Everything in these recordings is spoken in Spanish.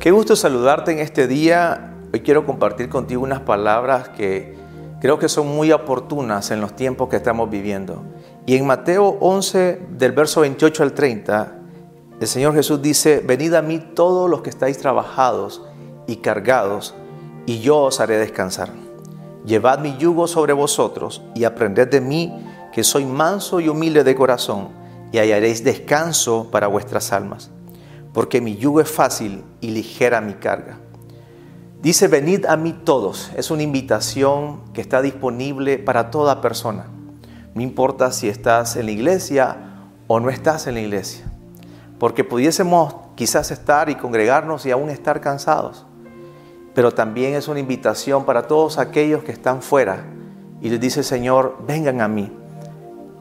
Qué gusto saludarte en este día. Hoy quiero compartir contigo unas palabras que creo que son muy oportunas en los tiempos que estamos viviendo. Y en Mateo 11, del verso 28 al 30, el Señor Jesús dice, venid a mí todos los que estáis trabajados y cargados, y yo os haré descansar. Llevad mi yugo sobre vosotros y aprended de mí, que soy manso y humilde de corazón, y hallaréis descanso para vuestras almas, porque mi yugo es fácil y ligera mi carga. Dice, venid a mí todos. Es una invitación que está disponible para toda persona. No importa si estás en la iglesia o no estás en la iglesia. Porque pudiésemos quizás estar y congregarnos y aún estar cansados. Pero también es una invitación para todos aquellos que están fuera. Y les dice, Señor, vengan a mí.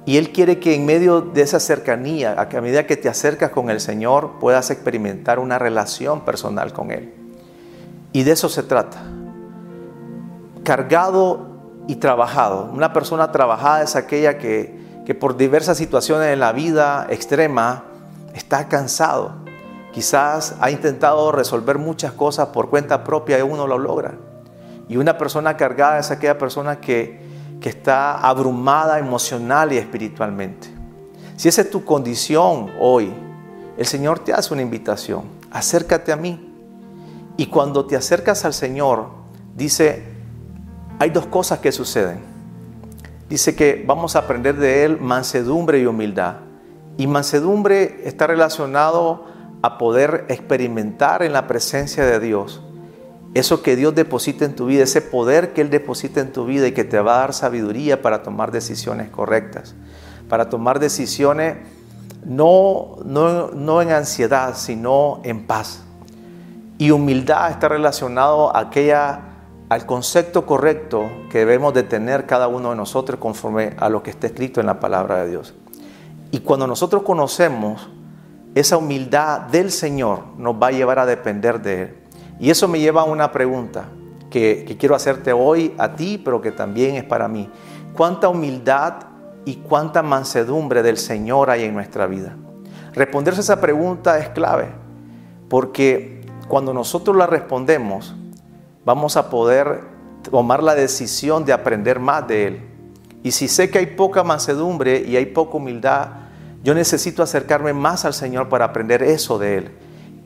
Y Él quiere que en medio de esa cercanía, a medida que te acercas con el Señor, puedas experimentar una relación personal con Él. Y de eso se trata. Cargado y trabajado. Una persona trabajada es aquella que, que por diversas situaciones en la vida extrema está cansado. Quizás ha intentado resolver muchas cosas por cuenta propia y uno lo logra. Y una persona cargada es aquella persona que, que está abrumada emocional y espiritualmente. Si esa es tu condición hoy, el Señor te hace una invitación. Acércate a mí. Y cuando te acercas al Señor, dice, hay dos cosas que suceden. Dice que vamos a aprender de Él mansedumbre y humildad. Y mansedumbre está relacionado a poder experimentar en la presencia de Dios eso que Dios deposita en tu vida, ese poder que Él deposita en tu vida y que te va a dar sabiduría para tomar decisiones correctas, para tomar decisiones no, no, no en ansiedad, sino en paz. Y humildad está relacionado a aquella, al concepto correcto que debemos de tener cada uno de nosotros conforme a lo que está escrito en la palabra de Dios. Y cuando nosotros conocemos esa humildad del Señor, nos va a llevar a depender de Él. Y eso me lleva a una pregunta que, quiero hacerte hoy a ti, pero que también es para mí. ¿Cuánta humildad y cuánta mansedumbre del Señor hay en nuestra vida? Responderse esa pregunta es clave, porque cuando nosotros la respondemos, vamos a poder tomar la decisión de aprender más de Él. Y si sé que hay poca mansedumbre y hay poca humildad, yo necesito acercarme más al Señor para aprender eso de Él,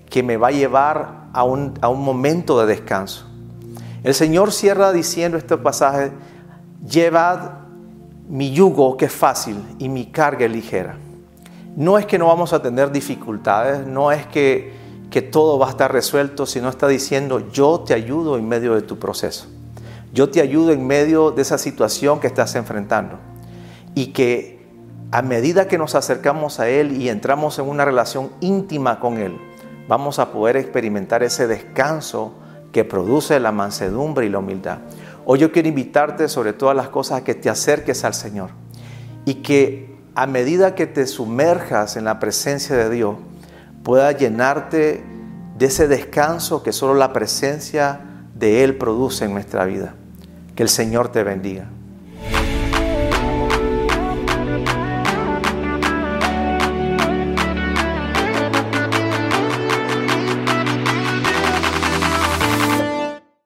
que me va a llevar a un, momento de descanso. El Señor cierra diciendo este pasaje, llevad mi yugo que es fácil y mi carga es ligera. No es que no vamos a tener dificultades, no es que que todo va a estar resuelto, sino está diciendo, yo te ayudo en medio de tu proceso. Yo te ayudo en medio de esa situación que estás enfrentando. Y que a medida que nos acercamos a Él y entramos en una relación íntima con Él, vamos a poder experimentar ese descanso que produce la mansedumbre y la humildad. Hoy yo quiero invitarte sobre todas las cosas a que te acerques al Señor y que a medida que te sumerjas en la presencia de Dios, pueda llenarte de ese descanso que solo la presencia de Él produce en nuestra vida. Que el Señor te bendiga.